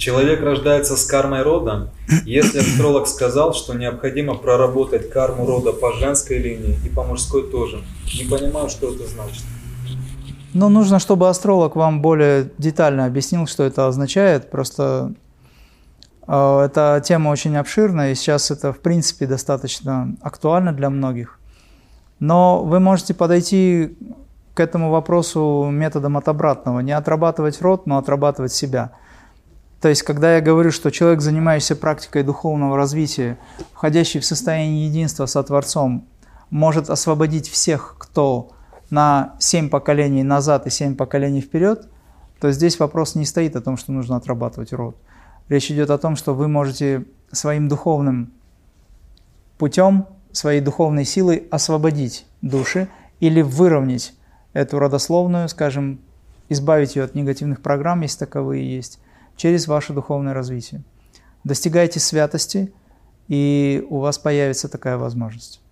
Человек рождается с кармой рода. Если астролог сказал, что необходимо проработать карму рода по женской линии и по мужской тоже, не понимаю, что это значит. Ну, нужно, чтобы астролог вам более детально объяснил, что это означает. Просто э, эта тема очень обширная, и сейчас это, в принципе, достаточно актуально для многих. Но вы можете подойти к этому вопросу методом от обратного. Не отрабатывать род, но отрабатывать себя. То есть, когда я говорю, что человек, занимающийся практикой духовного развития, входящий в состояние единства со Творцом, может освободить всех, кто на 7 поколений назад и 7 поколений вперед, то здесь вопрос не стоит о том, что нужно отрабатывать род. Речь идет о том, что вы можете своим духовным путем, своей духовной силой освободить души или выровнять эту родословную, скажем, избавить ее от негативных программ, если таковые есть, через ваше духовное развитие. Достигайте святости, и у вас появится такая возможность.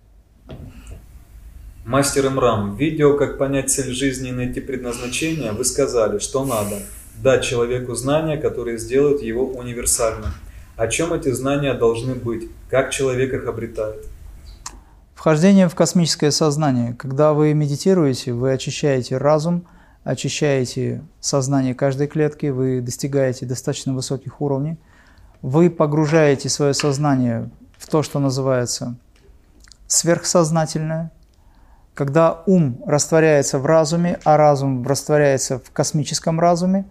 Мастер Имрам, в видео «Как понять цель жизни и найти предназначение» вы сказали, что надо дать человеку знания, которые сделают его универсальным. О чем эти знания должны быть? Как человек их обретает? Вхождение в космическое сознание. Когда вы медитируете, вы очищаете разум, очищаете сознание каждой клетки, вы достигаете достаточно высоких уровней, вы погружаете свое сознание в то, что называется сверхсознательное – когда ум растворяется в разуме, а разум растворяется в космическом разуме,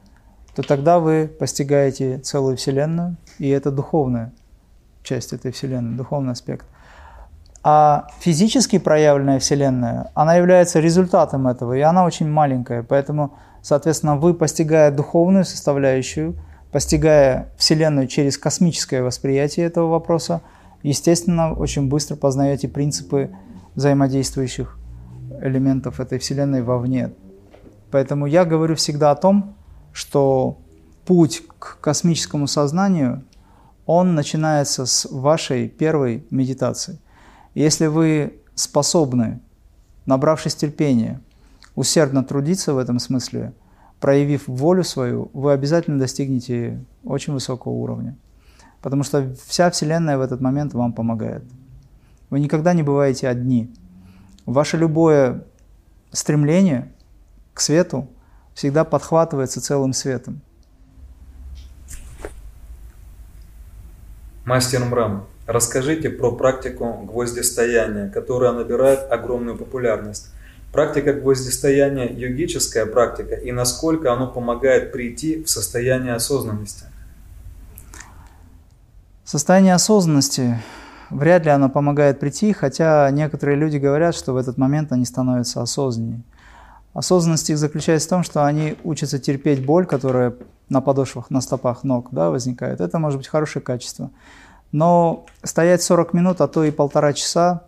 то тогда вы постигаете целую Вселенную, и это духовная часть этой Вселенной, духовный аспект. А физически проявленная Вселенная, она является результатом этого, и она очень маленькая. Поэтому, соответственно, вы, постигая духовную составляющую, постигая Вселенную через космическое восприятие этого вопроса, естественно, очень быстро познаете принципы взаимодействующих элементов этой Вселенной вовне. Поэтому я говорю всегда о том, что путь к космическому сознанию, он начинается с вашей первой медитации. Если вы способны, набравшись терпения, усердно трудиться в этом смысле, проявив волю свою, вы обязательно достигнете очень высокого уровня. Потому что вся Вселенная в этот момент вам помогает. Вы никогда не бываете одни – Ваше любое стремление к свету всегда подхватывается целым светом. Мастер Мрам, расскажите про практику гвоздистояния, которая набирает огромную популярность. Практика гвоздистояния – йогическая практика, и насколько оно помогает прийти в состояние осознанности? Состояние осознанности вряд ли оно помогает прийти, хотя некоторые люди говорят, что в этот момент они становятся осознаннее. Осознанность их заключается в том, что они учатся терпеть боль, которая на подошвах, на стопах ног да, возникает. Это может быть хорошее качество. Но стоять 40 минут, а то и полтора часа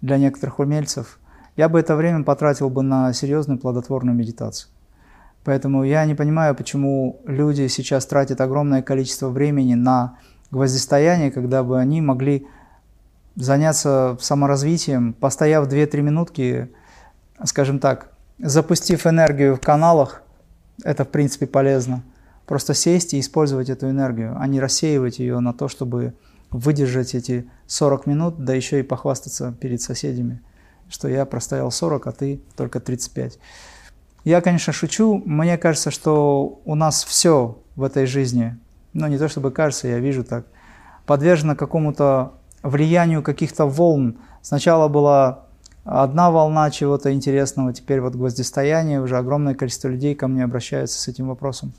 для некоторых умельцев, я бы это время потратил бы на серьезную плодотворную медитацию. Поэтому я не понимаю, почему люди сейчас тратят огромное количество времени на гвоздистояние, когда бы они могли заняться саморазвитием, постояв 2-3 минутки, скажем так, запустив энергию в каналах, это в принципе полезно. Просто сесть и использовать эту энергию, а не рассеивать ее на то, чтобы выдержать эти 40 минут, да еще и похвастаться перед соседями, что я простоял 40, а ты только 35. Я, конечно, шучу. Мне кажется, что у нас все в этой жизни, ну не то чтобы кажется, я вижу так, подвержено какому-то влиянию каких-то волн. Сначала была одна волна чего-то интересного, теперь вот гвоздистояние, уже огромное количество людей ко мне обращаются с этим вопросом.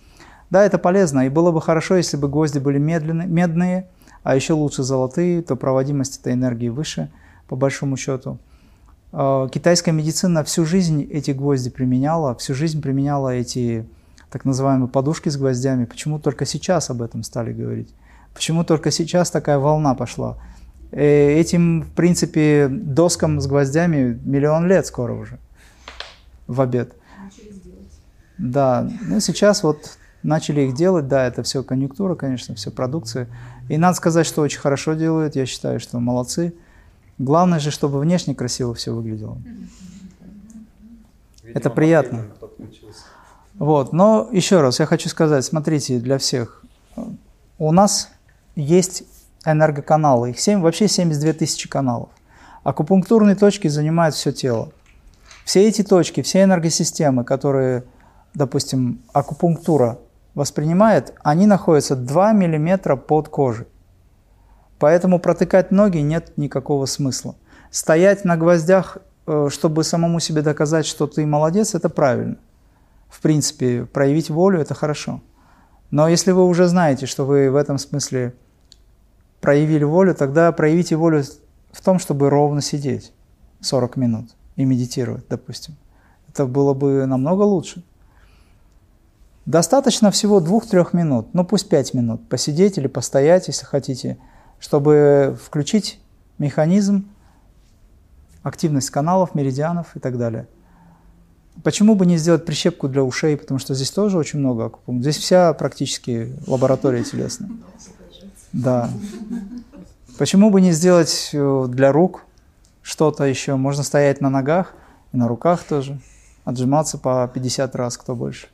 Да, это полезно, и было бы хорошо, если бы гвозди были медленные, медные, а еще лучше золотые, то проводимость этой энергии выше, по большому счету. А, китайская медицина всю жизнь эти гвозди применяла, всю жизнь применяла эти так называемые подушки с гвоздями. Почему только сейчас об этом стали говорить? Почему только сейчас такая волна пошла? Э, этим, в принципе, доскам с гвоздями миллион лет скоро уже в обед. Да, ну сейчас вот начали их делать, да, это все конъюнктура, конечно, все продукция. И надо сказать, что очень хорошо делают, я считаю, что молодцы. Главное же, чтобы внешне красиво все выглядело. Видимо, это приятно. Вот, но еще раз я хочу сказать, смотрите, для всех, у нас есть энергоканалы, их 7, вообще 72 тысячи каналов. Акупунктурные точки занимают все тело. Все эти точки, все энергосистемы, которые, допустим, акупунктура воспринимает, они находятся 2 мм под кожей. Поэтому протыкать ноги нет никакого смысла. Стоять на гвоздях, э, чтобы самому себе доказать, что ты молодец, это правильно. В принципе, проявить волю – это хорошо. Но если вы уже знаете, что вы в этом смысле проявили волю, тогда проявите волю в том, чтобы ровно сидеть 40 минут и медитировать, допустим. Это было бы намного лучше. Достаточно всего 2-3 минут, ну пусть 5 минут, посидеть или постоять, если хотите, чтобы включить механизм, активность каналов, меридианов и так далее. Почему бы не сделать прищепку для ушей, потому что здесь тоже очень много акупунктур. Здесь вся практически лаборатория телесная. Да. Почему бы не сделать э, для рук что-то еще? Можно стоять на ногах и на руках тоже. Отжиматься по 50 раз, кто больше.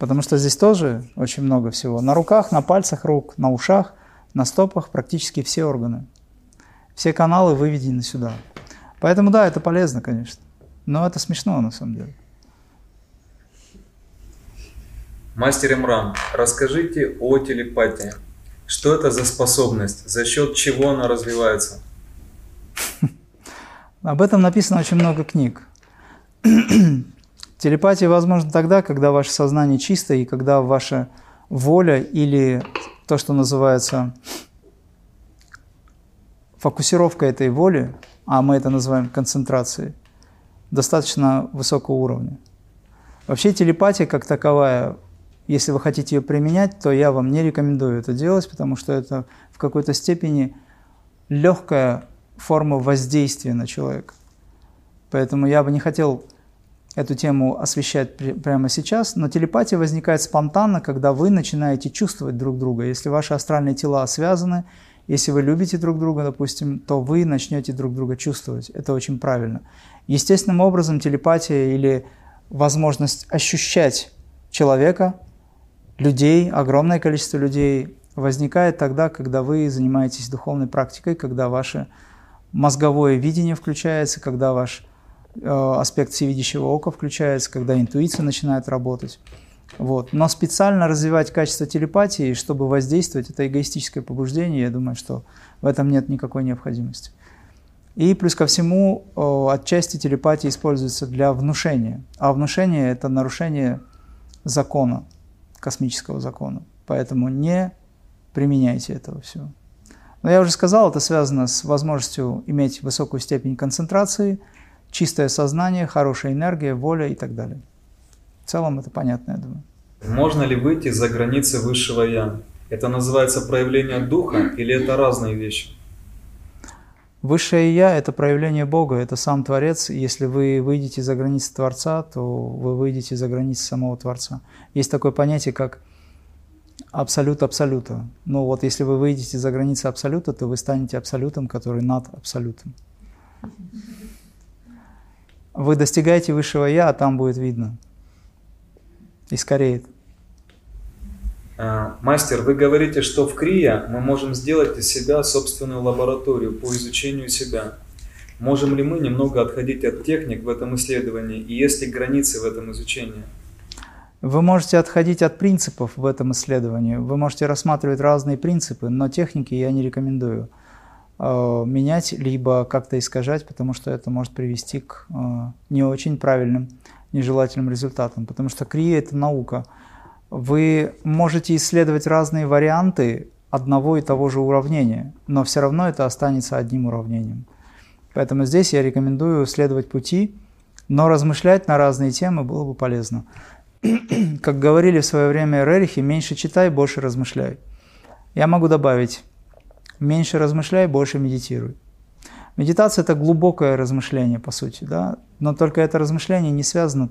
Потому что здесь тоже очень много всего. На руках, на пальцах рук, на ушах, на стопах практически все органы. Все каналы выведены сюда. Поэтому да, это полезно, конечно. Но это смешно на самом деле. Мастер Имран, расскажите о телепатии. Что это за способность? За счет чего она развивается? Об этом написано очень много книг. Телепатия возможна тогда, когда ваше сознание чисто и когда ваша воля или то, что называется фокусировка этой воли, а мы это называем концентрацией, достаточно высокого уровня. Вообще телепатия как таковая, если вы хотите ее применять, то я вам не рекомендую это делать, потому что это в какой-то степени легкая форма воздействия на человека. Поэтому я бы не хотел эту тему освещать прямо сейчас, но телепатия возникает спонтанно, когда вы начинаете чувствовать друг друга. Если ваши астральные тела связаны, если вы любите друг друга, допустим, то вы начнете друг друга чувствовать. Это очень правильно. Естественным образом телепатия или возможность ощущать человека, людей, огромное количество людей возникает тогда, когда вы занимаетесь духовной практикой, когда ваше мозговое видение включается, когда ваш аспект всевидящего ока включается, когда интуиция начинает работать. Вот. Но специально развивать качество телепатии, чтобы воздействовать, это эгоистическое побуждение, я думаю, что в этом нет никакой необходимости. И плюс ко всему, отчасти телепатия используется для внушения. А внушение – это нарушение закона, космического закона. Поэтому не применяйте этого всего. Но я уже сказал, это связано с возможностью иметь высокую степень концентрации, чистое сознание, хорошая энергия, воля и так далее. В целом это понятно, я думаю. Можно ли выйти за границы высшего Я? Это называется проявление духа или это разные вещи? Высшее Я – это проявление Бога, это сам Творец. Если вы выйдете за границы Творца, то вы выйдете за границы самого Творца. Есть такое понятие, как абсолют абсолюта. Ну вот если вы выйдете за границы абсолюта, то вы станете абсолютом, который над абсолютом. Вы достигаете высшего Я, а там будет видно – и скорее. А, мастер, вы говорите, что в Крия мы можем сделать из себя собственную лабораторию по изучению себя. Можем ли мы немного отходить от техник в этом исследовании и есть ли границы в этом изучении? Вы можете отходить от принципов в этом исследовании. Вы можете рассматривать разные принципы, но техники я не рекомендую менять либо как-то искажать, потому что это может привести к э, не очень правильным нежелательным результатом, потому что крия – это наука. Вы можете исследовать разные варианты одного и того же уравнения, но все равно это останется одним уравнением. Поэтому здесь я рекомендую следовать пути, но размышлять на разные темы было бы полезно. Как говорили в свое время Рерихи, меньше читай, больше размышляй. Я могу добавить, меньше размышляй, больше медитируй. Медитация – это глубокое размышление, по сути, да? но только это размышление не связано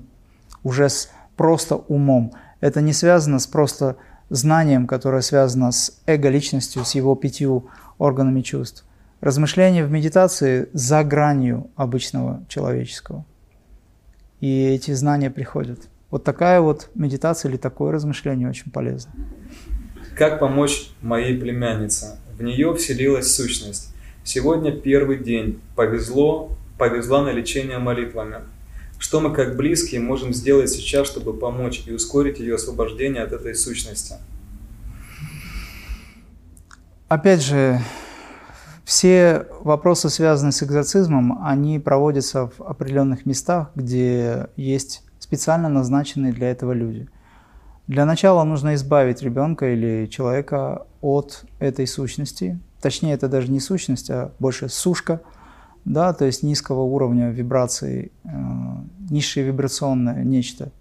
уже с просто умом. Это не связано с просто знанием, которое связано с эго-личностью, с его пятью органами чувств. Размышление в медитации за гранью обычного человеческого. И эти знания приходят. Вот такая вот медитация или такое размышление очень полезно. Как помочь моей племяннице? В нее вселилась сущность. Сегодня первый день. Повезло, повезла на лечение молитвами. Что мы как близкие можем сделать сейчас, чтобы помочь и ускорить ее освобождение от этой сущности? Опять же, все вопросы, связанные с экзорцизмом, они проводятся в определенных местах, где есть специально назначенные для этого люди. Для начала нужно избавить ребенка или человека от этой сущности. Точнее, это даже не сущность, а больше сушка, да, то есть низкого уровня вибрации, э, низшее вибрационное нечто.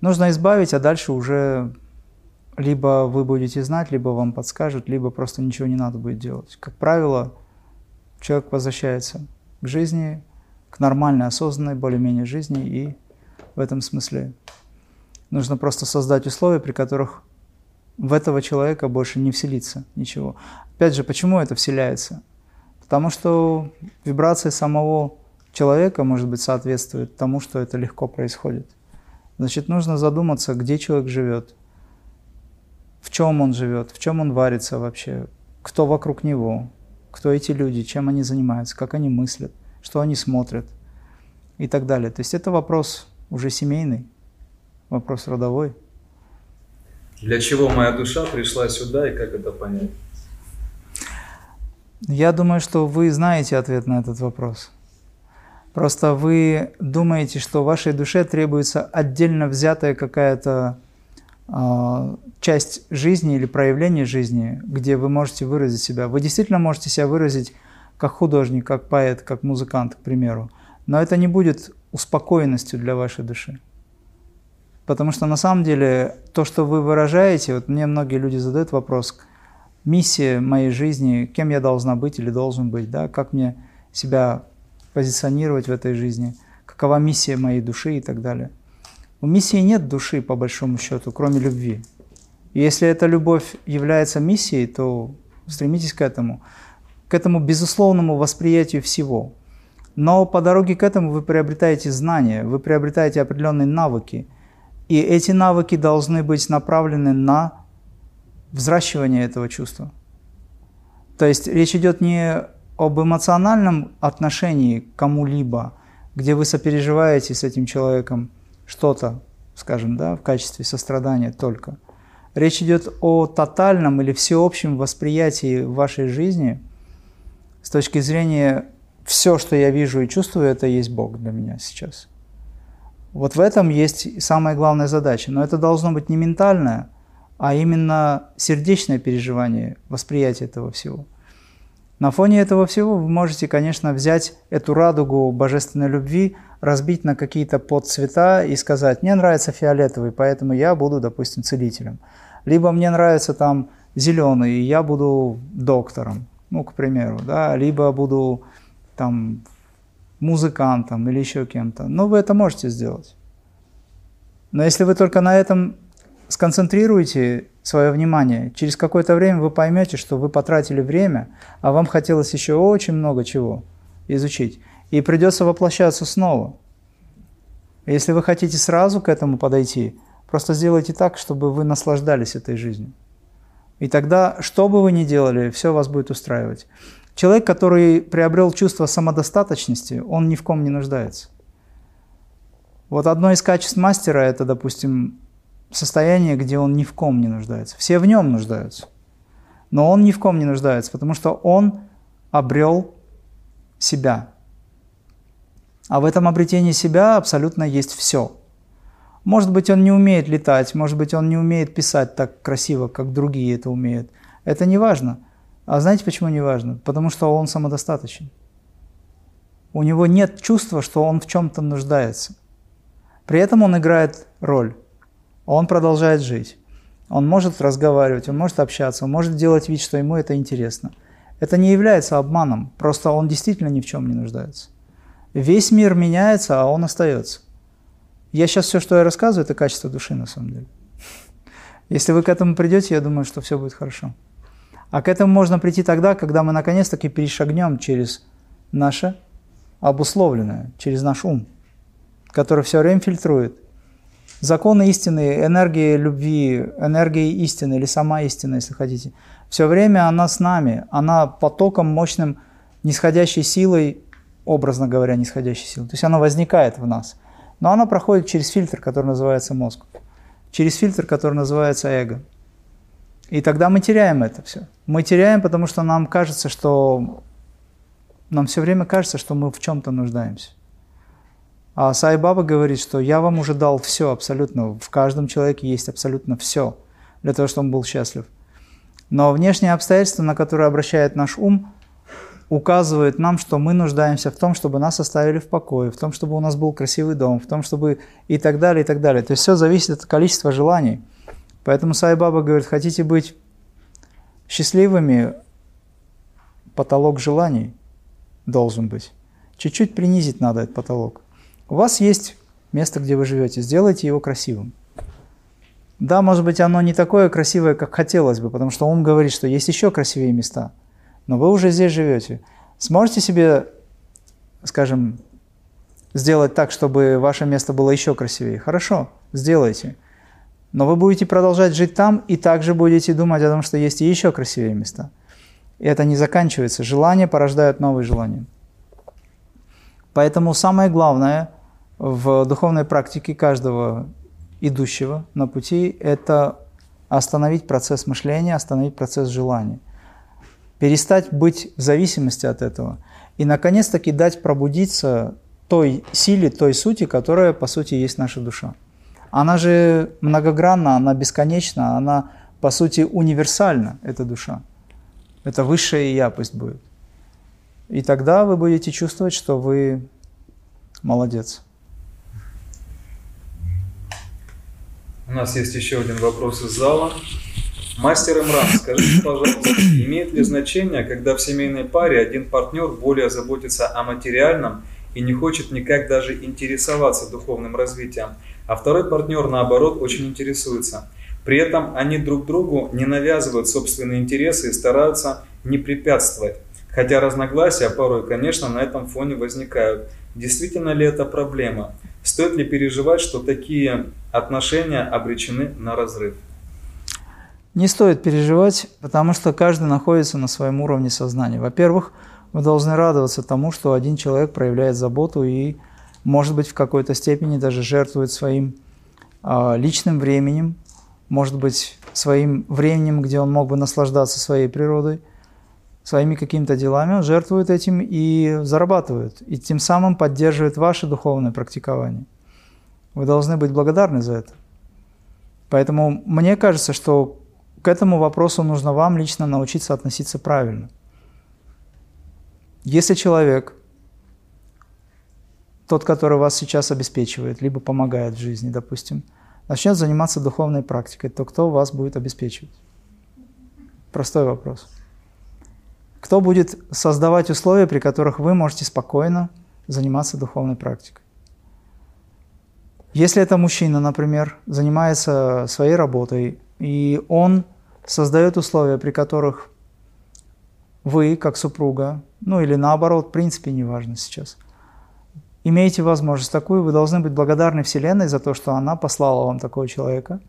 Нужно избавить, а дальше уже либо вы будете знать, либо вам подскажут, либо просто ничего не надо будет делать. Как правило, человек возвращается к жизни, к нормальной, осознанной, более-менее жизни, и в этом смысле нужно просто создать условия, при которых в этого человека больше не вселится ничего. Опять же, почему это вселяется? Потому что вибрация самого человека, может быть, соответствует тому, что это легко происходит. Значит, нужно задуматься, где человек живет, в чем он живет, в чем он варится вообще, кто вокруг него, кто эти люди, чем они занимаются, как они мыслят, что они смотрят и так далее. То есть это вопрос уже семейный, вопрос родовой. Для чего моя душа пришла сюда и как это понять? Я думаю, что вы знаете ответ на этот вопрос. Просто вы думаете, что вашей душе требуется отдельно взятая какая-то э, часть жизни или проявление жизни, где вы можете выразить себя. Вы действительно можете себя выразить как художник, как поэт, как музыкант, к примеру. Но это не будет успокоенностью для вашей души. Потому что на самом деле то, что вы выражаете, вот мне многие люди задают вопрос, миссия моей жизни, кем я должна быть или должен быть, да, как мне себя позиционировать в этой жизни, какова миссия моей души и так далее. У миссии нет души, по большому счету, кроме любви. И если эта любовь является миссией, то стремитесь к этому, к этому безусловному восприятию всего. Но по дороге к этому вы приобретаете знания, вы приобретаете определенные навыки. И эти навыки должны быть направлены на взращивание этого чувства. То есть речь идет не об эмоциональном отношении к кому-либо, где вы сопереживаете с этим человеком что-то, скажем, да, в качестве сострадания только – Речь идет о тотальном или всеобщем восприятии вашей жизни с точки зрения все, что я вижу и чувствую, это есть Бог для меня сейчас. Вот в этом есть самая главная задача. Но это должно быть не ментальное, а именно сердечное переживание, восприятие этого всего. На фоне этого всего вы можете, конечно, взять эту радугу божественной любви, разбить на какие-то подцвета и сказать, мне нравится фиолетовый, поэтому я буду, допустим, целителем либо мне нравится там зеленый, и я буду доктором, ну, к примеру, да, либо буду там музыкантом или еще кем-то. Ну, вы это можете сделать. Но если вы только на этом сконцентрируете свое внимание, через какое-то время вы поймете, что вы потратили время, а вам хотелось еще очень много чего изучить. И придется воплощаться снова. Если вы хотите сразу к этому подойти, Просто сделайте так, чтобы вы наслаждались этой жизнью. И тогда, что бы вы ни делали, все вас будет устраивать. Человек, который приобрел чувство самодостаточности, он ни в ком не нуждается. Вот одно из качеств мастера – это, допустим, состояние, где он ни в ком не нуждается. Все в нем нуждаются, но он ни в ком не нуждается, потому что он обрел себя. А в этом обретении себя абсолютно есть все – может быть, он не умеет летать, может быть, он не умеет писать так красиво, как другие это умеют. Это не важно. А знаете, почему не важно? Потому что он самодостаточен. У него нет чувства, что он в чем-то нуждается. При этом он играет роль. Он продолжает жить. Он может разговаривать, он может общаться, он может делать вид, что ему это интересно. Это не является обманом, просто он действительно ни в чем не нуждается. Весь мир меняется, а он остается. Я сейчас все, что я рассказываю, это качество души на самом деле. Если вы к этому придете, я думаю, что все будет хорошо. А к этому можно прийти тогда, когда мы наконец-таки перешагнем через наше обусловленное, через наш ум, который все время фильтрует. Законы истины, энергии любви, энергии истины или сама истина, если хотите, все время она с нами, она потоком мощным, нисходящей силой, образно говоря, нисходящей силой. То есть она возникает в нас. Но она проходит через фильтр, который называется мозг, через фильтр, который называется эго. И тогда мы теряем это все. Мы теряем, потому что нам кажется, что нам все время кажется, что мы в чем-то нуждаемся. А Сай Баба говорит, что я вам уже дал все абсолютно, в каждом человеке есть абсолютно все для того, чтобы он был счастлив. Но внешние обстоятельства, на которые обращает наш ум, указывают нам, что мы нуждаемся в том, чтобы нас оставили в покое, в том, чтобы у нас был красивый дом, в том, чтобы и так далее, и так далее. То есть все зависит от количества желаний. Поэтому Сай Баба говорит, хотите быть счастливыми, потолок желаний должен быть. Чуть-чуть принизить надо этот потолок. У вас есть место, где вы живете, сделайте его красивым. Да, может быть, оно не такое красивое, как хотелось бы, потому что он говорит, что есть еще красивее места, но вы уже здесь живете. Сможете себе, скажем, сделать так, чтобы ваше место было еще красивее? Хорошо, сделайте. Но вы будете продолжать жить там и также будете думать о том, что есть еще красивее места. И это не заканчивается. Желания порождают новые желания. Поэтому самое главное в духовной практике каждого идущего на пути – это остановить процесс мышления, остановить процесс желания. Перестать быть в зависимости от этого. И, наконец-таки, дать пробудиться той силе, той сути, которая, по сути, есть наша душа. Она же многогранна, она бесконечна, она, по сути, универсальна, эта душа. Это высшее Я пусть будет. И тогда вы будете чувствовать, что вы молодец. У нас есть еще один вопрос из зала. Мастер Имран, скажите, пожалуйста, имеет ли значение, когда в семейной паре один партнер более заботится о материальном и не хочет никак даже интересоваться духовным развитием, а второй партнер, наоборот, очень интересуется. При этом они друг другу не навязывают собственные интересы и стараются не препятствовать. Хотя разногласия порой, конечно, на этом фоне возникают. Действительно ли это проблема? Стоит ли переживать, что такие отношения обречены на разрыв? Не стоит переживать, потому что каждый находится на своем уровне сознания. Во-первых, вы должны радоваться тому, что один человек проявляет заботу и может быть, в какой-то степени даже жертвует своим э, личным временем, может быть, своим временем, где он мог бы наслаждаться своей природой, своими какими-то делами, он жертвует этим и зарабатывает, и тем самым поддерживает ваше духовное практикование. Вы должны быть благодарны за это. Поэтому мне кажется, что к этому вопросу нужно вам лично научиться относиться правильно. Если человек тот, который вас сейчас обеспечивает, либо помогает в жизни, допустим, начнет заниматься духовной практикой, то кто вас будет обеспечивать? Простой вопрос. Кто будет создавать условия, при которых вы можете спокойно заниматься духовной практикой? Если это мужчина, например, занимается своей работой, и он создает условия, при которых вы, как супруга, ну или наоборот, в принципе, неважно сейчас – имеете возможность такую, вы должны быть благодарны Вселенной за то, что она послала вам такого человека,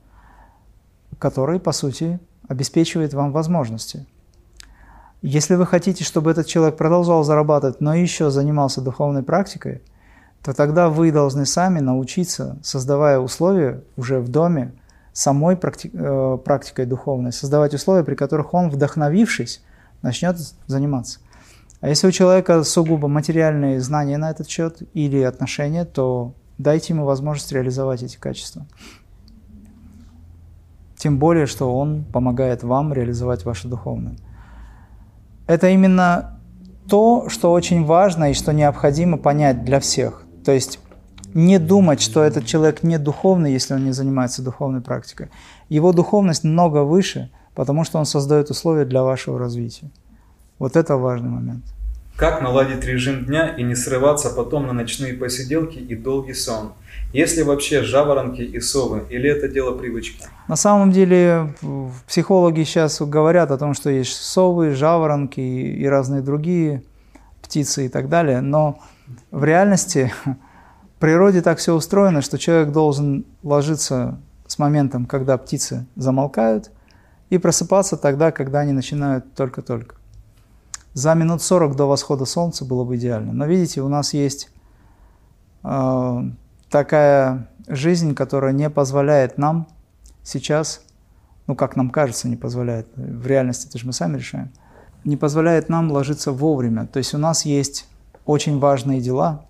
который, по сути, обеспечивает вам возможности. Если вы хотите, чтобы этот человек продолжал зарабатывать, но еще занимался духовной практикой, то тогда вы должны сами научиться, создавая условия уже в доме, самой практи э, практикой духовной, создавать условия, при которых он, вдохновившись, начнет заниматься. А если у человека сугубо материальные знания на этот счет или отношения, то дайте ему возможность реализовать эти качества. Тем более, что он помогает вам реализовать ваше духовное. Это именно то, что очень важно и что необходимо понять для всех. То есть не думать, что этот человек не духовный, если он не занимается духовной практикой. Его духовность много выше, потому что он создает условия для вашего развития. Вот это важный момент. Как наладить режим дня и не срываться потом на ночные посиделки и долгий сон? Есть ли вообще жаворонки и совы, или это дело привычки? На самом деле психологи сейчас говорят о том, что есть совы, жаворонки и разные другие птицы и так далее, но в реальности природе так все устроено, что человек должен ложиться с моментом, когда птицы замолкают, и просыпаться тогда, когда они начинают только-только. За минут 40 до восхода солнца было бы идеально. Но видите, у нас есть э, такая жизнь, которая не позволяет нам сейчас, ну как нам кажется, не позволяет, в реальности это же мы сами решаем, не позволяет нам ложиться вовремя. То есть у нас есть очень важные дела,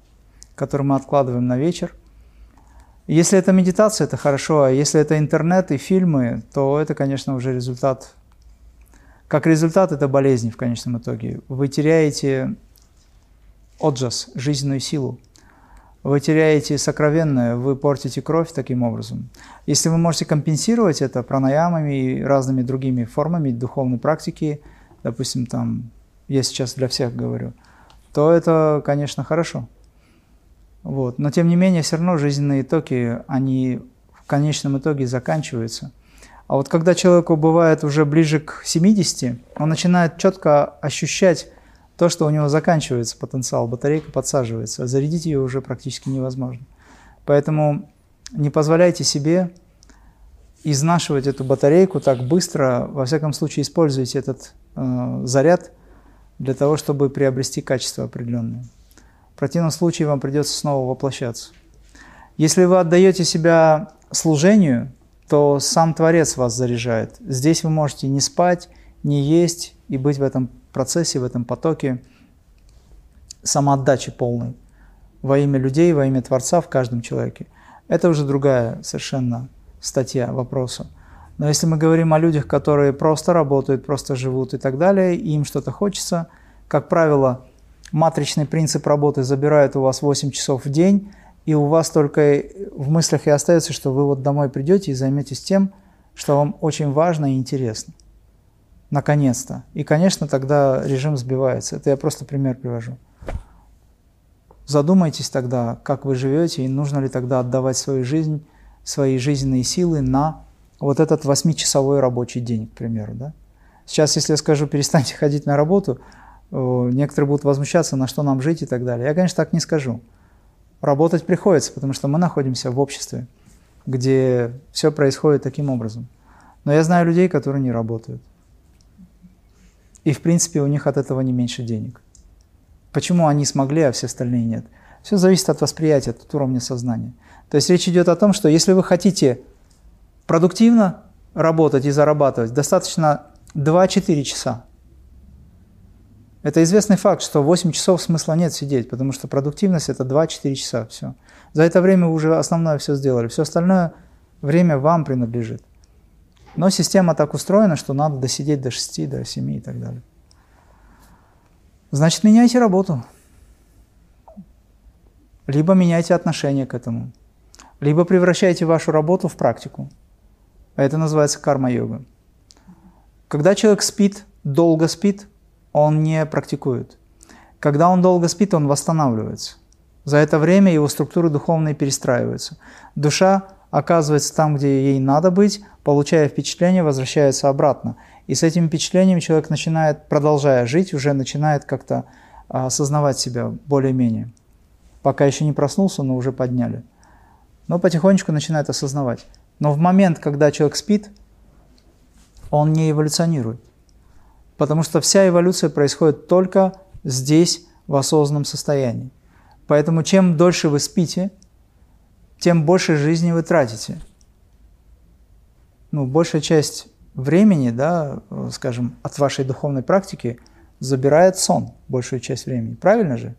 которые мы откладываем на вечер. Если это медитация, это хорошо, а если это интернет и фильмы, то это, конечно, уже результат. Как результат, это болезни в конечном итоге. Вы теряете отжас, жизненную силу. Вы теряете сокровенное, вы портите кровь таким образом. Если вы можете компенсировать это пранаямами и разными другими формами духовной практики, допустим, там, я сейчас для всех говорю, то это, конечно, хорошо. Вот. Но тем не менее, все равно жизненные токи, они в конечном итоге заканчиваются. А вот когда человеку бывает уже ближе к 70, он начинает четко ощущать то, что у него заканчивается потенциал, батарейка подсаживается, а зарядить ее уже практически невозможно. Поэтому не позволяйте себе изнашивать эту батарейку так быстро, во всяком случае используйте этот э, заряд для того, чтобы приобрести качество определенное. В противном случае вам придется снова воплощаться. Если вы отдаете себя служению, то сам Творец вас заряжает. Здесь вы можете не спать, не есть и быть в этом процессе, в этом потоке самоотдачи полной во имя людей, во имя Творца в каждом человеке. Это уже другая совершенно статья вопроса. Но если мы говорим о людях, которые просто работают, просто живут и так далее, и им что-то хочется, как правило, матричный принцип работы забирает у вас 8 часов в день, и у вас только в мыслях и остается, что вы вот домой придете и займетесь тем, что вам очень важно и интересно. Наконец-то. И, конечно, тогда режим сбивается. Это я просто пример привожу. Задумайтесь тогда, как вы живете, и нужно ли тогда отдавать свою жизнь, свои жизненные силы на вот этот восьмичасовой рабочий день, к примеру. Да? Сейчас, если я скажу, перестаньте ходить на работу, некоторые будут возмущаться, на что нам жить и так далее. Я, конечно, так не скажу. Работать приходится, потому что мы находимся в обществе, где все происходит таким образом. Но я знаю людей, которые не работают. И, в принципе, у них от этого не меньше денег. Почему они смогли, а все остальные нет? Все зависит от восприятия, от уровня сознания. То есть речь идет о том, что если вы хотите продуктивно работать и зарабатывать, достаточно 2-4 часа. Это известный факт, что 8 часов смысла нет сидеть, потому что продуктивность – это 2-4 часа, все. За это время вы уже основное все сделали, все остальное время вам принадлежит. Но система так устроена, что надо досидеть до 6, до 7 и так далее. Значит, меняйте работу. Либо меняйте отношение к этому. Либо превращайте вашу работу в практику. А это называется карма-йога. Когда человек спит, долго спит, он не практикует. Когда он долго спит, он восстанавливается. За это время его структуры духовные перестраиваются. Душа оказывается там, где ей надо быть, получая впечатление, возвращается обратно. И с этим впечатлением человек начинает, продолжая жить, уже начинает как-то а, осознавать себя более-менее. Пока еще не проснулся, но уже подняли. Но потихонечку начинает осознавать. Но в момент, когда человек спит, он не эволюционирует. Потому что вся эволюция происходит только здесь, в осознанном состоянии. Поэтому чем дольше вы спите, тем больше жизни вы тратите. Ну, большая часть времени, да, скажем, от вашей духовной практики забирает сон, большую часть времени. Правильно же?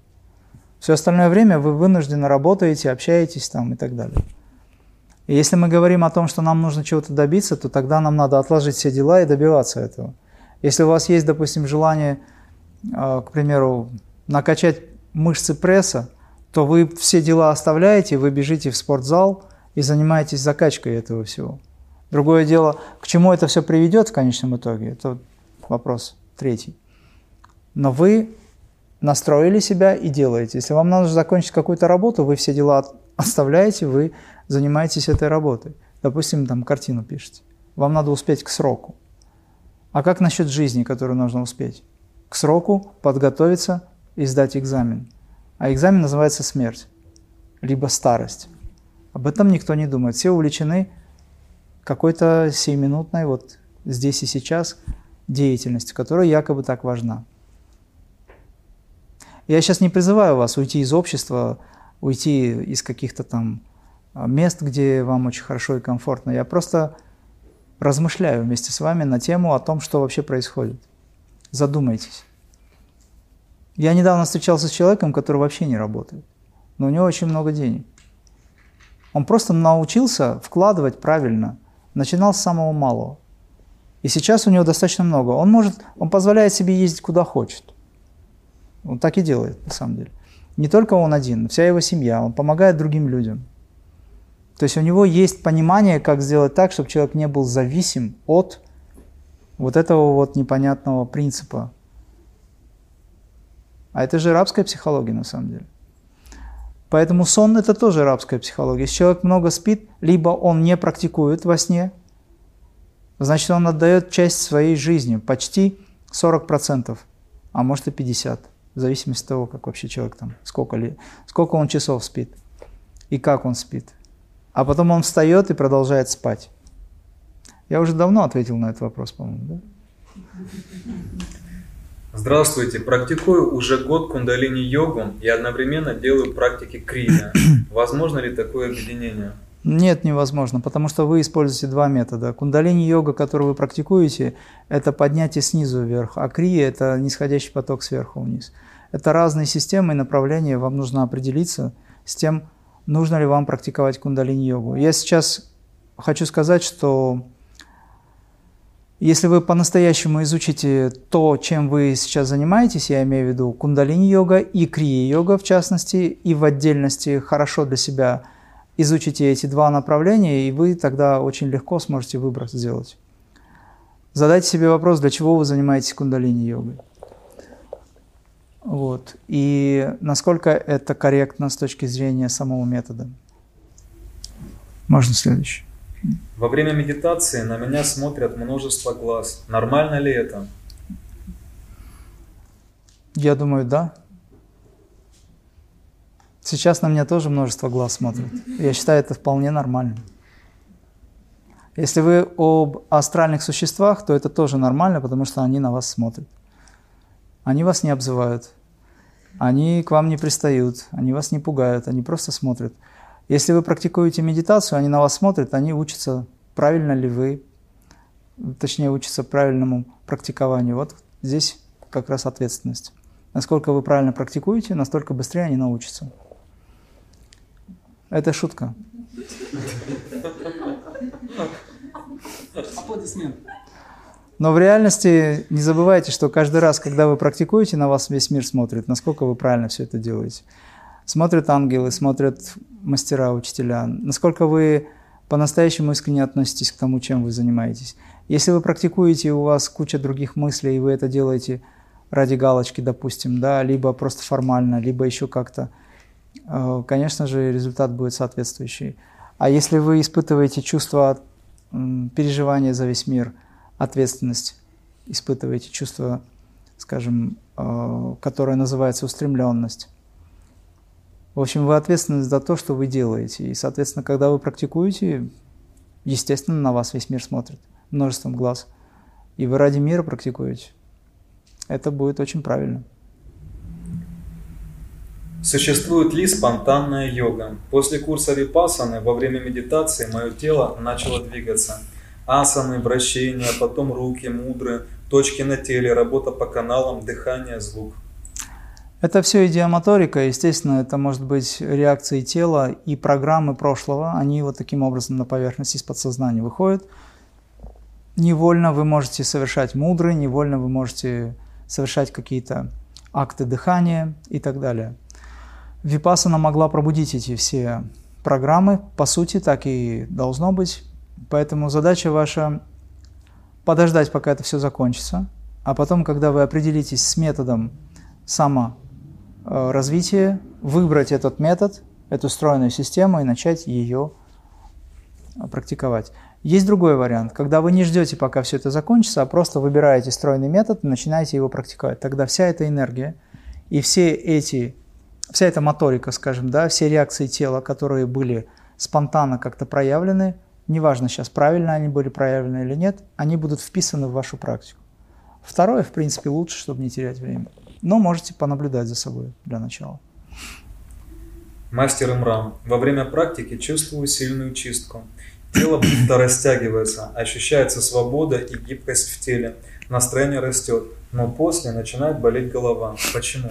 Все остальное время вы вынуждены работаете, общаетесь там и так далее. И если мы говорим о том, что нам нужно чего-то добиться, то тогда нам надо отложить все дела и добиваться этого. Если у вас есть, допустим, желание, а, к примеру, накачать мышцы пресса, то вы все дела оставляете, вы бежите в спортзал и занимаетесь закачкой этого всего. Другое дело, к чему это все приведет в конечном итоге, это вопрос третий. Но вы настроили себя и делаете. Если вам надо закончить какую-то работу, вы все дела оставляете, вы занимаетесь этой работой. Допустим, там картину пишете. Вам надо успеть к сроку. А как насчет жизни, которую нужно успеть? К сроку подготовиться и сдать экзамен. А экзамен называется смерть. либо старость. Об этом никто не думает. Все увлечены какой-то сиюминутной вот здесь и сейчас деятельностью, которая якобы так важна. Я сейчас не призываю вас уйти из общества, уйти из каких-то там а, мест, где вам очень хорошо и комфортно. Я просто размышляю вместе с вами на тему о том, что вообще происходит. Задумайтесь. Я недавно встречался с человеком, который вообще не работает, но у него очень много денег. Он просто научился вкладывать правильно, начинал с самого малого. И сейчас у него достаточно много. Он может, он позволяет себе ездить куда хочет. Он так и делает, на самом деле. Не только он один, вся его семья, он помогает другим людям. То есть у него есть понимание, как сделать так, чтобы человек не был зависим от вот этого вот непонятного принципа. А это же рабская психология на самом деле. Поэтому сон это тоже рабская психология. Если человек много спит, либо он не практикует во сне, значит он отдает часть своей жизни, почти 40%, а может и 50%, в зависимости от того, как вообще человек там, сколько, ли, сколько он часов спит и как он спит. А потом он встает и продолжает спать. Я уже давно ответил на этот вопрос, по-моему, да? Здравствуйте, практикую уже год кундалини-йогу и одновременно делаю практики крия. Возможно ли такое объединение? Нет, невозможно, потому что вы используете два метода. Кундалини-йога, которую вы практикуете, это поднятие снизу вверх, а крия – это нисходящий поток сверху вниз. Это разные системы и направления, вам нужно определиться с тем, нужно ли вам практиковать кундалини-йогу. Я сейчас хочу сказать, что если вы по-настоящему изучите то, чем вы сейчас занимаетесь, я имею в виду кундалини-йога и крия-йога в частности, и в отдельности хорошо для себя изучите эти два направления, и вы тогда очень легко сможете выбор сделать. Задайте себе вопрос, для чего вы занимаетесь кундалини-йогой. Вот. И насколько это корректно с точки зрения самого метода. Можно следующий. Во время медитации на меня смотрят множество глаз. Нормально ли это? Я думаю, да. Сейчас на меня тоже множество глаз смотрят. Я считаю это вполне нормально. Если вы об астральных существах, то это тоже нормально, потому что они на вас смотрят. Они вас не обзывают, они к вам не пристают, они вас не пугают, они просто смотрят. Если вы практикуете медитацию, они на вас смотрят, они учатся, правильно ли вы, точнее, учатся правильному практикованию. Вот здесь как раз ответственность. Насколько вы правильно практикуете, настолько быстрее они научатся. Это шутка. Аплодисмент. Но в реальности не забывайте, что каждый раз, когда вы практикуете, на вас весь мир смотрит, насколько вы правильно все это делаете. Смотрят ангелы, смотрят мастера, учителя, насколько вы по-настоящему искренне относитесь к тому, чем вы занимаетесь. Если вы практикуете, и у вас куча других мыслей, и вы это делаете ради галочки, допустим, да, либо просто формально, либо еще как-то, э, конечно же, результат будет соответствующий. А если вы испытываете чувство переживания за весь мир, ответственность, испытываете чувство, скажем, э, которое называется устремленность, в общем, вы ответственны за то, что вы делаете. И, соответственно, когда вы практикуете, естественно, на вас весь мир смотрит множеством глаз. И вы ради мира практикуете. Это будет очень правильно. Существует ли спонтанная йога? После курса випасаны во время медитации мое тело начало двигаться. Асаны, вращения, потом руки, мудры, точки на теле, работа по каналам, дыхание, звук – это все идиомоторика, естественно, это может быть реакции тела и программы прошлого, они вот таким образом на поверхность из подсознания выходят. Невольно вы можете совершать мудры, невольно вы можете совершать какие-то акты дыхания и так далее. Випасана могла пробудить эти все программы, по сути, так и должно быть. Поэтому задача ваша подождать, пока это все закончится, а потом, когда вы определитесь с методом само Э, выбрать этот метод, эту стройную систему и начать ее э, практиковать. Есть другой вариант, когда вы не ждете, пока все это закончится, а просто выбираете стройный метод и начинаете его практиковать. Тогда вся эта энергия и все эти вся эта моторика, скажем, да, все реакции тела, которые были спонтанно как-то проявлены, неважно сейчас, правильно они были проявлены или нет, они будут вписаны в вашу практику. Второе, в принципе, лучше, чтобы не терять время. Но можете понаблюдать за собой для начала. Мастер Имрам. Во время практики чувствую сильную чистку. Тело будто растягивается, ощущается свобода и гибкость в теле. Настроение растет, но после начинает болеть голова. Почему?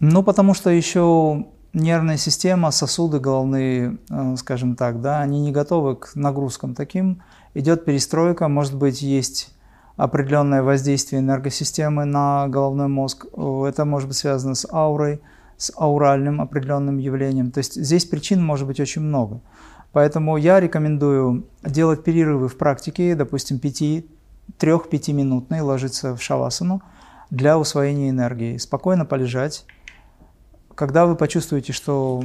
Ну, потому что еще нервная система, сосуды головные, э, скажем так, да, они не готовы к нагрузкам таким. Идет перестройка, может быть, есть определенное воздействие энергосистемы на головной мозг. Это может быть связано с аурой, с ауральным определенным явлением. То есть здесь причин может быть очень много. Поэтому я рекомендую делать перерывы в практике, допустим, 3-5 минутные, ложиться в шавасану для усвоения энергии. Спокойно полежать. Когда вы почувствуете, что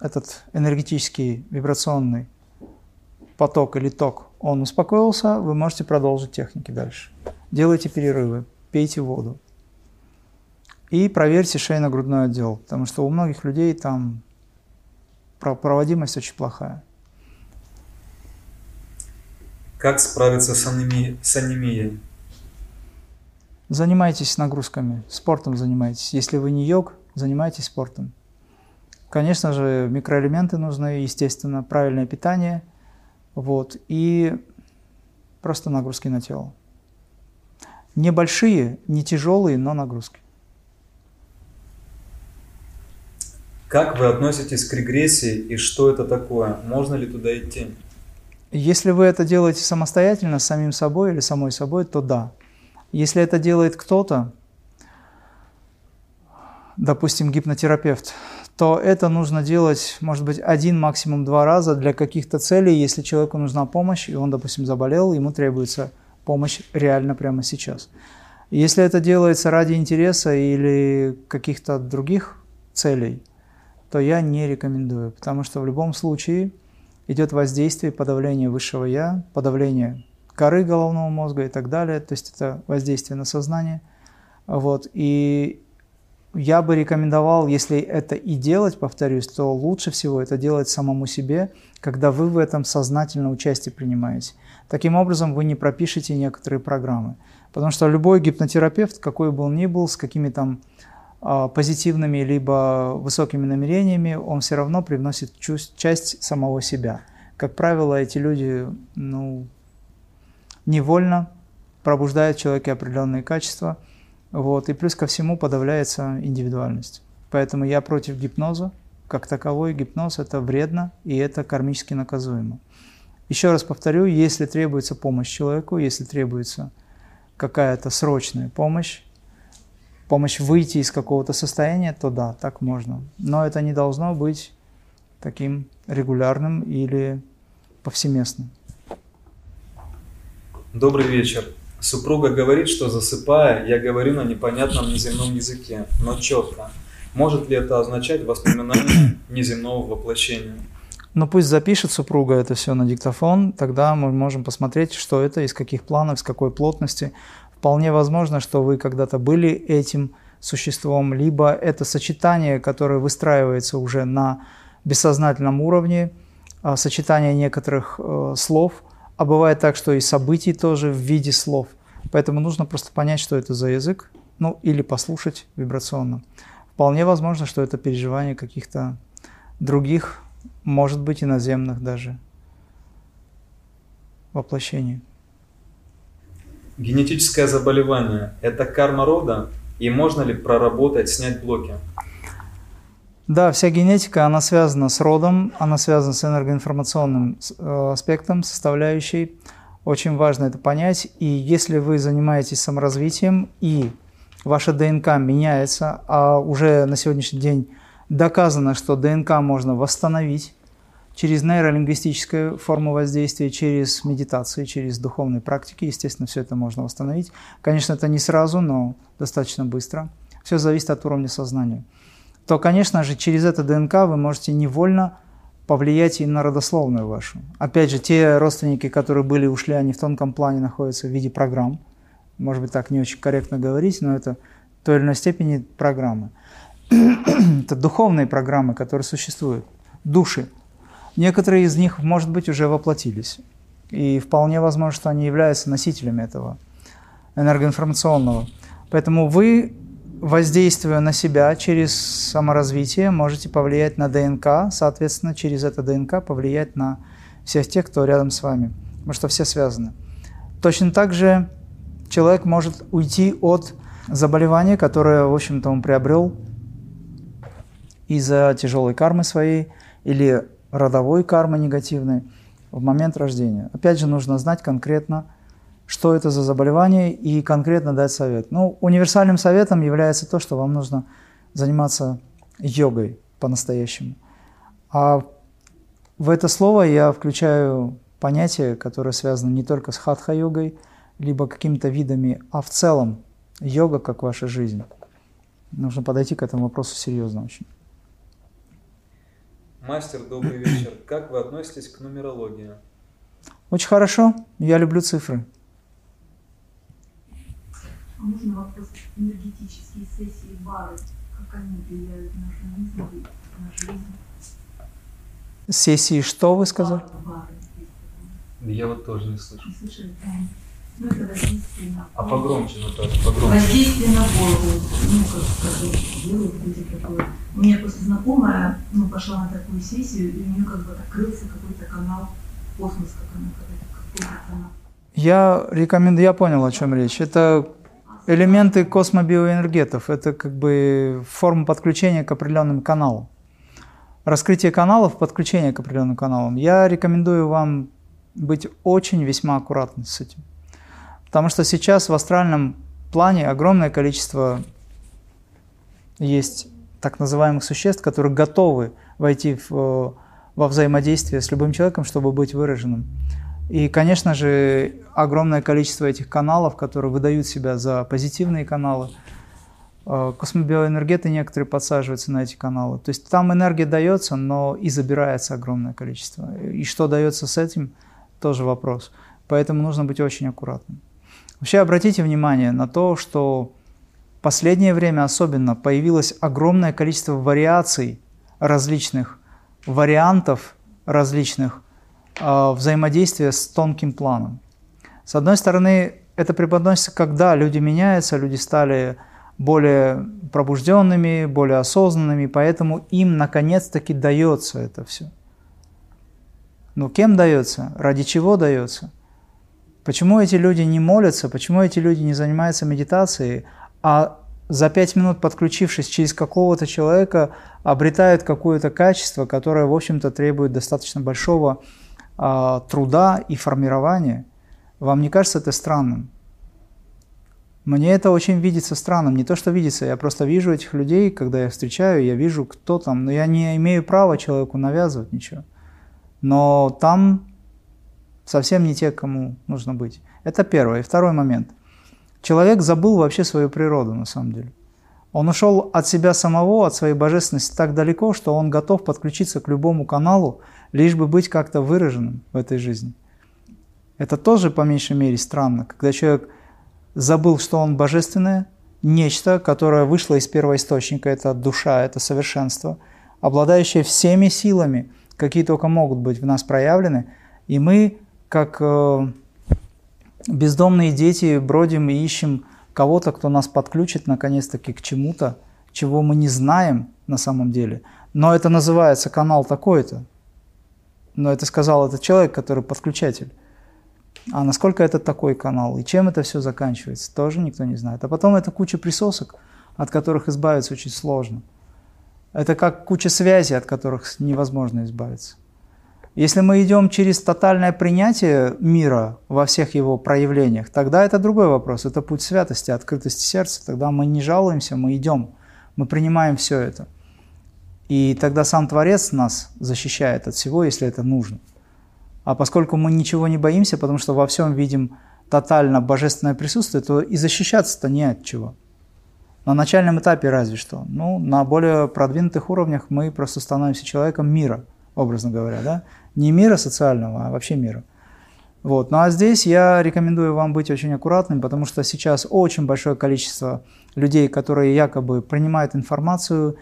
этот энергетический вибрационный поток или ток, он успокоился, вы можете продолжить техники дальше. Делайте перерывы, пейте воду. И проверьте шейно-грудной отдел, потому что у многих людей там проводимость очень плохая. Как справиться с, анеми... с анемией? Занимайтесь нагрузками, спортом занимайтесь. Если вы не йог, занимайтесь спортом. Конечно же, микроэлементы нужны, естественно, правильное питание, вот, и просто нагрузки на тело. Небольшие, не тяжелые, но нагрузки. Как вы относитесь к регрессии и что это такое? Можно ли туда идти? Если вы это делаете самостоятельно, с самим собой или самой собой, то да. Если это делает кто-то, допустим, гипнотерапевт, то это нужно делать, может быть, один, максимум два раза для каких-то целей, если человеку нужна помощь, и он, допустим, заболел, ему требуется помощь реально прямо сейчас. Если это делается ради интереса или каких-то других целей, то я не рекомендую, потому что в любом случае – идет воздействие, подавление высшего я, подавление коры головного мозга и так далее. То есть это воздействие на сознание. Вот. И я бы рекомендовал, если это и делать, повторюсь, то лучше всего это делать самому себе, когда вы в этом сознательно участие принимаете. Таким образом, вы не пропишете некоторые программы. Потому что любой гипнотерапевт, какой бы он ни был, с какими там а, позитивными либо высокими намерениями, он все равно привносит часть самого себя. Как правило, эти люди ну, невольно пробуждают в человеке определенные качества, вот, и плюс ко всему подавляется индивидуальность. Поэтому я против гипноза. Как таковой гипноз – это вредно и это кармически наказуемо. Еще раз повторю, если требуется помощь человеку, если требуется какая-то срочная помощь, помощь выйти из какого-то состояния, то да, так можно. Но это не должно быть таким регулярным или повсеместным. Добрый вечер. Супруга говорит, что засыпая, я говорю на непонятном неземном языке, но четко. Может ли это означать воспоминание неземного воплощения? Ну пусть запишет супруга это все на диктофон, тогда мы можем посмотреть, что это, из каких планов, с какой плотности. Вполне возможно, что вы когда-то были этим существом, либо это сочетание, которое выстраивается уже на бессознательном уровне, а, сочетание некоторых э, слов, а бывает так, что и событий тоже в виде слов. Поэтому нужно просто понять, что это за язык, ну или послушать вибрационно. Вполне возможно, что это переживание каких-то других, может быть, иноземных даже воплощений. Генетическое заболевание – это карма рода, и можно ли проработать, снять блоки? Да, вся генетика, она связана с родом, она связана с энергоинформационным э, аспектом, составляющей. Очень важно это понять. И если вы занимаетесь саморазвитием и ваша ДНК меняется, а уже на сегодняшний день доказано, что ДНК можно восстановить, через нейролингвистическую форму воздействия, через медитации, через духовные практики. Естественно, все это можно восстановить. Конечно, это не сразу, но достаточно быстро. Все зависит от уровня сознания. То, конечно же, через это ДНК вы можете невольно повлиять и на родословную вашу. Опять же, те родственники, которые были ушли, они в тонком плане находятся в виде программ. Может быть, так не очень корректно говорить, но это в той или иной степени программы. это духовные программы, которые существуют, души. Некоторые из них, может быть, уже воплотились. И вполне возможно, что они являются носителями этого энергоинформационного. Поэтому вы, воздействуя на себя через саморазвитие, можете повлиять на ДНК, соответственно, через это ДНК повлиять на всех тех, кто рядом с вами. Потому что все связаны. Точно так же человек может уйти от заболевания, которое, в общем-то, он приобрел из-за тяжелой кармы своей или родовой кармы негативной в момент рождения. Опять же, нужно знать конкретно, что это за заболевание и конкретно дать совет. Ну, универсальным советом является то, что вам нужно заниматься йогой по-настоящему. А в это слово я включаю понятие, которое связано не только с хатха-йогой, либо какими-то видами, а в целом йога как ваша жизнь. Нужно подойти к этому вопросу серьезно очень. Мастер, добрый вечер. Как вы относитесь к нумерологии? Очень хорошо. Я люблю цифры. А можно вопрос? Энергетические сессии бары, как они влияют на организм на жизнь? Сессии что вы сказали? Бары, бары. Я вот тоже не слышу. Не слышали? Ну, это воздействие на А погромче, Наташа, погромче. Воздействие на голову. Ну, как скажу, делают люди такое. У меня просто знакомая ну, пошла на такую сессию, и у нее как бы открылся какой-то канал, космос, как она говорит, какой-то канал. Я рекомендую, я понял, о чем речь. Это элементы космобиоэнергетов. Это как бы форма подключения к определенным каналам. Раскрытие каналов, подключение к определенным каналам. Я рекомендую вам быть очень весьма аккуратным с этим. Потому что сейчас в астральном плане огромное количество есть так называемых существ, которые готовы войти в, во взаимодействие с любым человеком, чтобы быть выраженным. И, конечно же, огромное количество этих каналов, которые выдают себя за позитивные каналы, э, космобиоэнергеты некоторые подсаживаются на эти каналы. То есть там энергия дается, но и забирается огромное количество. И что дается с этим, тоже вопрос. Поэтому нужно быть очень аккуратным. Вообще обратите внимание на то, что в последнее время особенно появилось огромное количество вариаций различных, вариантов различных э, взаимодействия с тонким планом. С одной стороны, это преподносится, когда люди меняются, люди стали более пробужденными, более осознанными, поэтому им наконец-таки дается это все. Но кем дается? Ради чего дается? Почему эти люди не молятся, почему эти люди не занимаются медитацией, а за пять минут подключившись через какого-то человека, обретают какое-то качество, которое, в общем-то, требует достаточно большого а, труда и формирования. Вам не кажется это странным? Мне это очень видится странным. Не то, что видится, я просто вижу этих людей, когда я встречаю, я вижу, кто там, но я не имею права человеку навязывать ничего. Но там совсем не те, кому нужно быть. Это первое. И второй момент. Человек забыл вообще свою природу на самом деле. Он ушел от себя самого, от своей божественности так далеко, что он готов подключиться к любому каналу, лишь бы быть как-то выраженным в этой жизни. Это тоже по меньшей мере странно, когда человек забыл, что он божественное, нечто, которое вышло из первоисточника, это душа, это совершенство, обладающее всеми силами, какие только могут быть в нас проявлены, и мы как э, бездомные дети бродим и ищем кого-то, кто нас подключит наконец-таки к чему-то, чего мы не знаем на самом деле. Но это называется канал такой-то. Но это сказал этот человек, который подключатель. А насколько это такой канал и чем это все заканчивается, тоже никто не знает. А потом это куча присосок, от которых избавиться очень сложно. Это как куча связей, от которых невозможно избавиться. Если мы идем через тотальное принятие мира во всех его проявлениях, тогда это другой вопрос. Это путь святости, открытости сердца. Тогда мы не жалуемся, мы идем, мы принимаем все это. И тогда сам Творец нас защищает от всего, если это нужно. А поскольку мы ничего не боимся, потому что во всем видим тотально божественное присутствие, то и защищаться-то не от чего. На начальном этапе разве что. Ну, на более продвинутых уровнях мы просто становимся человеком мира, образно говоря, да? Не мира социального, а вообще мира. Вот. Ну а здесь я рекомендую вам быть очень аккуратным, потому что сейчас очень большое количество людей, которые якобы принимают информацию,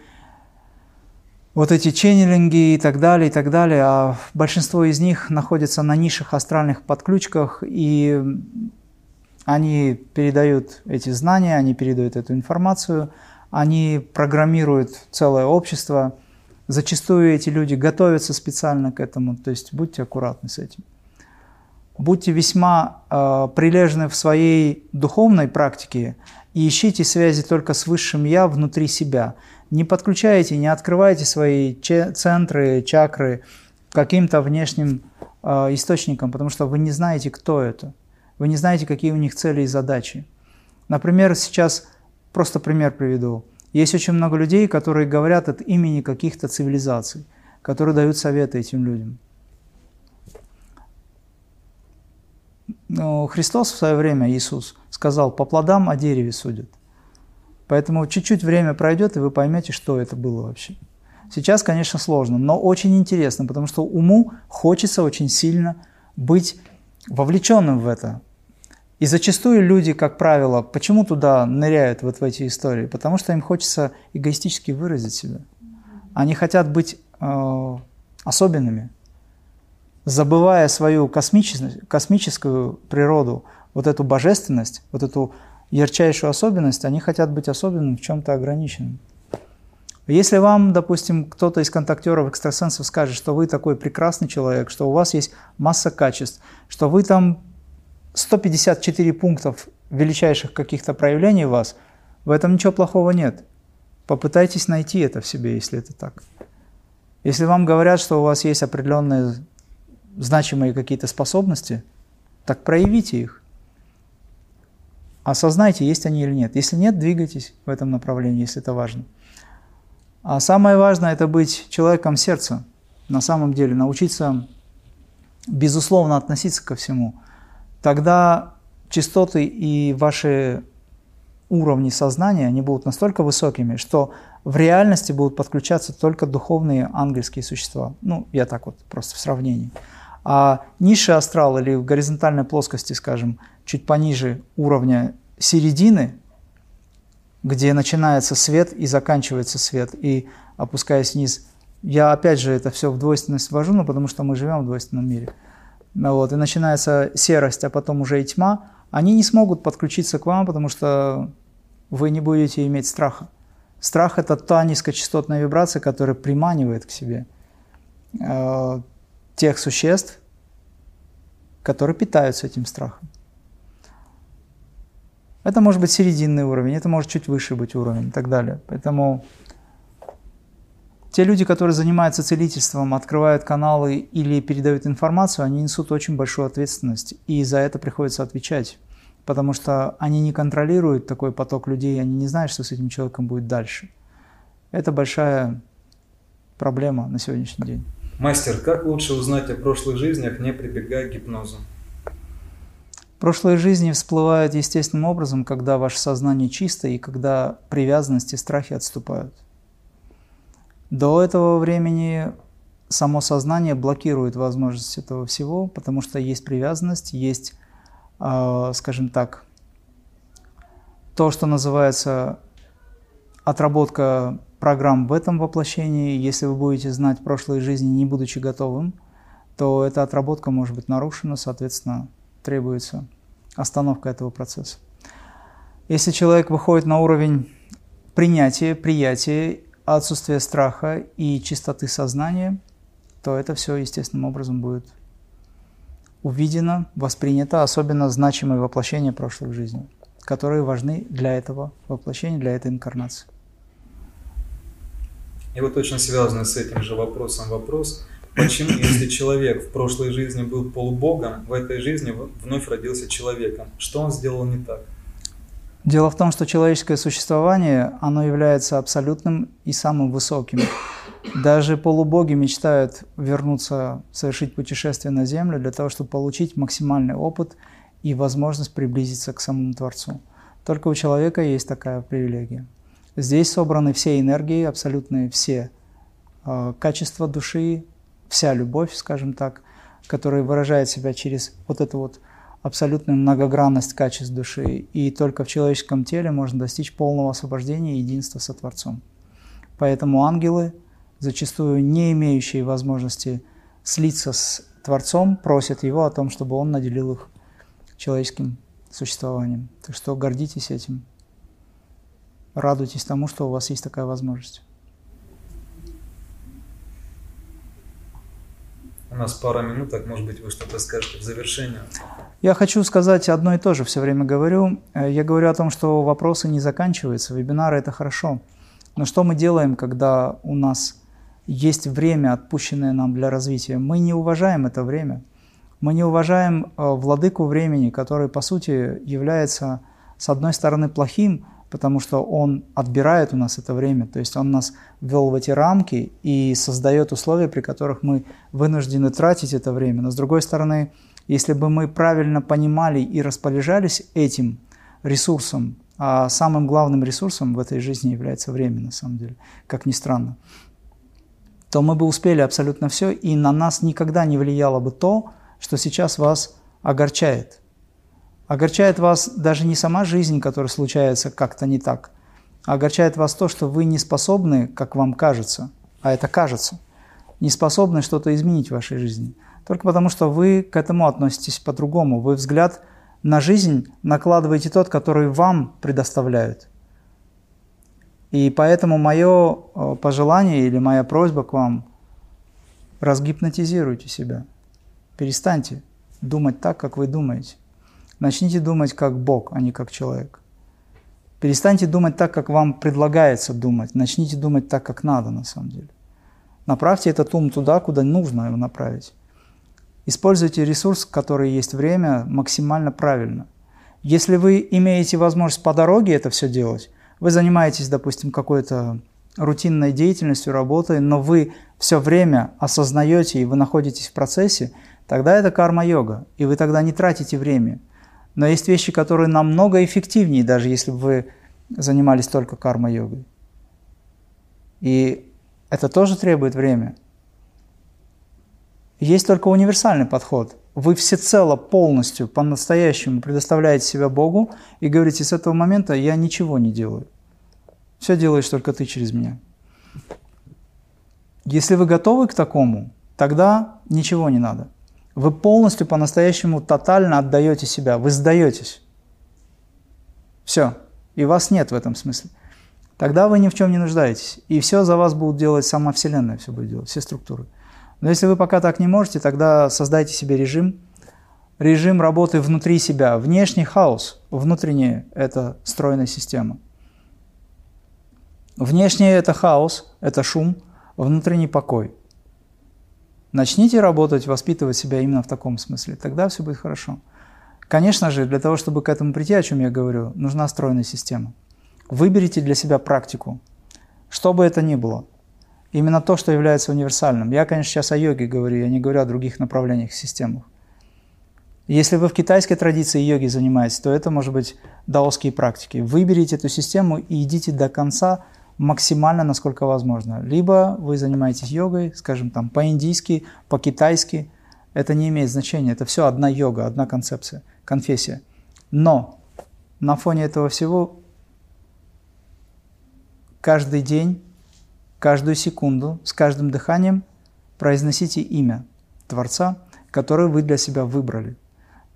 вот эти ченнелинги и так далее, и так далее, а большинство из них находятся на низших астральных подключках, и они передают эти знания, они передают эту информацию, они программируют целое общество. Зачастую эти люди готовятся специально к этому, то есть будьте аккуратны с этим. Будьте весьма э, прилежны в своей духовной практике и ищите связи только с Высшим Я внутри себя. Не подключайте, не открывайте свои центры, чакры каким-то внешним э, источникам, потому что вы не знаете, кто это. Вы не знаете, какие у них цели и задачи. Например, сейчас просто пример приведу. Есть очень много людей, которые говорят от имени каких-то цивилизаций, которые дают советы этим людям. Но Христос в свое время, Иисус, сказал, по плодам о дереве судят. Поэтому чуть-чуть время пройдет, и вы поймете, что это было вообще. Сейчас, конечно, сложно, но очень интересно, потому что уму хочется очень сильно быть вовлеченным в это. И зачастую люди, как правило, почему туда ныряют вот в эти истории? Потому что им хочется эгоистически выразить себя. Они хотят быть э, особенными, забывая свою космическую природу, вот эту божественность, вот эту ярчайшую особенность, они хотят быть особенным в чем-то ограниченным. Если вам, допустим, кто-то из контактеров, экстрасенсов скажет, что вы такой прекрасный человек, что у вас есть масса качеств, что вы там 154 пунктов величайших каких-то проявлений вас, в этом ничего плохого нет. Попытайтесь найти это в себе, если это так. Если вам говорят, что у вас есть определенные значимые какие-то способности, так проявите их. Осознайте, есть они или нет. Если нет, двигайтесь в этом направлении, если это важно. А самое важное – это быть человеком сердца. На самом деле, научиться безусловно относиться ко всему. Тогда частоты и ваши уровни сознания, они будут настолько высокими, что в реальности будут подключаться только духовные ангельские существа. Ну, я так вот просто в сравнении. А низший астрал или в горизонтальной плоскости, скажем, чуть пониже уровня середины, где начинается свет и заканчивается свет, и опускаясь вниз. Я опять же это все в двойственность ввожу, но потому что мы живем в двойственном мире. Вот, и начинается серость, а потом уже и тьма. Они не смогут подключиться к вам, потому что вы не будете иметь страха. Страх – это та низкочастотная вибрация, которая приманивает к себе э, тех существ, которые питаются этим страхом. Это может быть серединный уровень, это может чуть выше быть уровень и так далее. Поэтому те люди, которые занимаются целительством, открывают каналы или передают информацию, они несут очень большую ответственность, и за это приходится отвечать, потому что они не контролируют такой поток людей, они не знают, что с этим человеком будет дальше. Это большая проблема на сегодняшний день. Мастер, как лучше узнать о прошлых жизнях, не прибегая к гипнозу? Прошлые жизни всплывают естественным образом, когда ваше сознание чисто и когда привязанности и страхи отступают. До этого времени само сознание блокирует возможность этого всего, потому что есть привязанность, есть, э, скажем так, то, что называется отработка программ в этом воплощении. Если вы будете знать прошлые жизни, не будучи готовым, то эта отработка может быть нарушена, соответственно, требуется остановка этого процесса. Если человек выходит на уровень принятия, приятия, отсутствия страха и чистоты сознания, то это все естественным образом будет увидено, воспринято, особенно значимые воплощения прошлых жизней, которые важны для этого воплощения, для этой инкарнации. И вот очень связанный с этим же вопросом вопрос – Почему, если человек в прошлой жизни был полубогом, в этой жизни вновь родился человеком? Что он сделал не так? Дело в том, что человеческое существование, оно является абсолютным и самым высоким. Даже полубоги мечтают вернуться, совершить путешествие на Землю для того, чтобы получить максимальный опыт и возможность приблизиться к самому Творцу. Только у человека есть такая привилегия. Здесь собраны все энергии, абсолютные все э, качества души, вся любовь, скажем так, который выражает себя через вот эту вот абсолютную многогранность качеств души. И только в человеческом теле можно достичь полного освобождения и единства со Творцом. Поэтому ангелы, зачастую не имеющие возможности слиться с Творцом, просят Его о том, чтобы Он наделил их человеческим существованием. Так что гордитесь этим. Радуйтесь тому, что у вас есть такая возможность. У нас пара минуток, может быть, вы что-то скажете в завершение. Я хочу сказать одно и то же, все время говорю. Э, я говорю о том, что вопросы не заканчиваются, вебинары – это хорошо. Но что мы делаем, когда у нас есть время, отпущенное нам для развития? Мы не уважаем это время. Мы не уважаем э, владыку времени, который, по сути, является, с одной стороны, плохим, потому что он отбирает у нас это время, то есть он нас ввел в эти рамки и создает условия, при которых мы вынуждены тратить это время. Но с другой стороны, если бы мы правильно понимали и распоряжались этим ресурсом, а самым главным ресурсом в этой жизни является время, на самом деле, как ни странно, то мы бы успели абсолютно все, и на нас никогда не влияло бы то, что сейчас вас огорчает – Огорчает вас даже не сама жизнь, которая случается как-то не так, а огорчает вас то, что вы не способны, как вам кажется, а это кажется, не способны что-то изменить в вашей жизни. Только потому, что вы к этому относитесь по-другому. Вы взгляд на жизнь накладываете тот, который вам предоставляют. И поэтому мое э, пожелание или моя просьба к вам – разгипнотизируйте себя. Перестаньте думать так, как вы думаете. Начните думать как Бог, а не как человек. Перестаньте думать так, как вам предлагается думать. Начните думать так, как надо на самом деле. Направьте этот ум туда, куда нужно его направить. Используйте ресурс, который есть время, максимально правильно. Если вы имеете возможность по дороге это все делать, вы занимаетесь, допустим, какой-то рутинной деятельностью, работой, но вы все время осознаете и вы находитесь в процессе, тогда это карма-йога, и вы тогда не тратите время – но есть вещи, которые намного эффективнее, даже если бы вы занимались только карма-йогой. И это тоже требует время. Есть только универсальный подход. Вы всецело, полностью, по-настоящему предоставляете себя Богу и говорите, с этого момента я ничего не делаю. Все делаешь только ты через меня. Если вы готовы к такому, тогда ничего не надо. Вы полностью, по-настоящему, тотально отдаете себя, вы сдаетесь. Все. И вас нет в этом смысле. Тогда вы ни в чем не нуждаетесь. И все за вас будут делать сама Вселенная, все будет делать, все структуры. Но если вы пока так не можете, тогда создайте себе режим, режим работы внутри себя. Внешний хаос, внутренний – это стройная система. Внешний – это хаос, это шум, внутренний – покой – Начните работать, воспитывать себя именно в таком смысле, тогда все будет хорошо. Конечно же, для того, чтобы к этому прийти, о чем я говорю, нужна стройная система. Выберите для себя практику, что бы это ни было. Именно то, что является универсальным. Я, конечно, сейчас о йоге говорю, я не говорю о других направлениях, системах. Если вы в китайской традиции йоги занимаетесь, то это может быть даосские практики. Выберите эту систему и идите до конца – максимально, насколько возможно. Либо вы занимаетесь йогой, скажем, там, по-индийски, по-китайски. Это не имеет значения. Это все одна йога, одна концепция, конфессия. Но на фоне этого всего каждый день, каждую секунду, с каждым дыханием произносите имя Творца, которое вы для себя выбрали.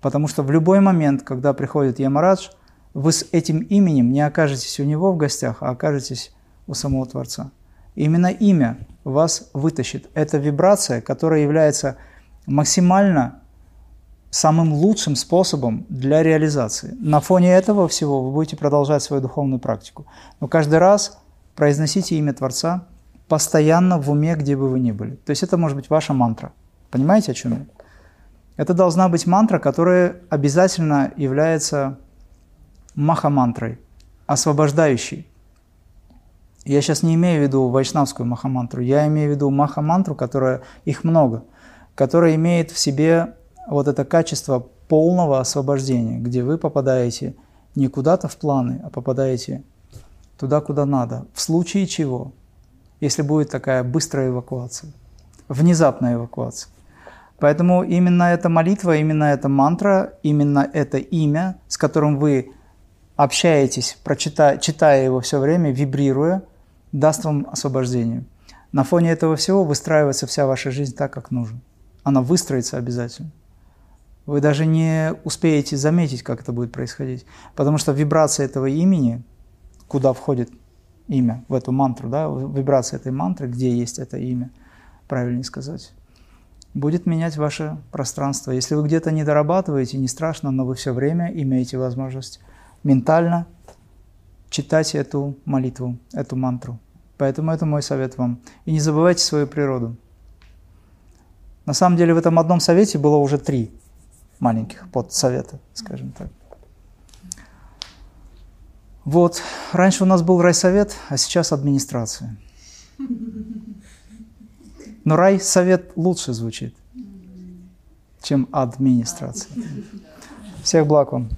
Потому что в любой момент, когда приходит Ямарадж, вы с этим именем не окажетесь у него в гостях, а окажетесь у самого Творца. именно имя вас вытащит. Это вибрация, которая является максимально самым лучшим способом для реализации. На фоне этого всего вы будете продолжать свою духовную практику. Но каждый раз произносите имя Творца постоянно в уме, где бы вы ни были. То есть это может быть ваша мантра. Понимаете, о чем я? Это должна быть мантра, которая обязательно является маха-мантрой, освобождающей. Я сейчас не имею в виду вайшнавскую махамантру, я имею в виду махамантру, которая, их много, которая имеет в себе вот это качество полного освобождения, где вы попадаете не куда-то в планы, а попадаете туда, куда надо. В случае чего, если будет такая быстрая эвакуация, внезапная эвакуация. Поэтому именно эта молитва, именно эта мантра, именно это имя, с которым вы общаетесь, прочитая, читая его все время, вибрируя, даст вам освобождение. На фоне этого всего выстраивается вся ваша жизнь так, как нужно. Она выстроится обязательно. Вы даже не успеете заметить, как это будет происходить. Потому что вибрация этого имени, куда входит имя, в эту мантру, да, вибрация этой мантры, где есть это имя, правильнее сказать, будет менять ваше пространство. Если вы где-то не дорабатываете, не страшно, но вы все время имеете возможность ментально читать эту молитву, эту мантру. Поэтому это мой совет вам. И не забывайте свою природу. На самом деле в этом одном совете было уже три маленьких подсовета, скажем так. Вот, раньше у нас был райсовет, а сейчас администрация. Но райсовет лучше звучит, чем администрация. Всех благ вам.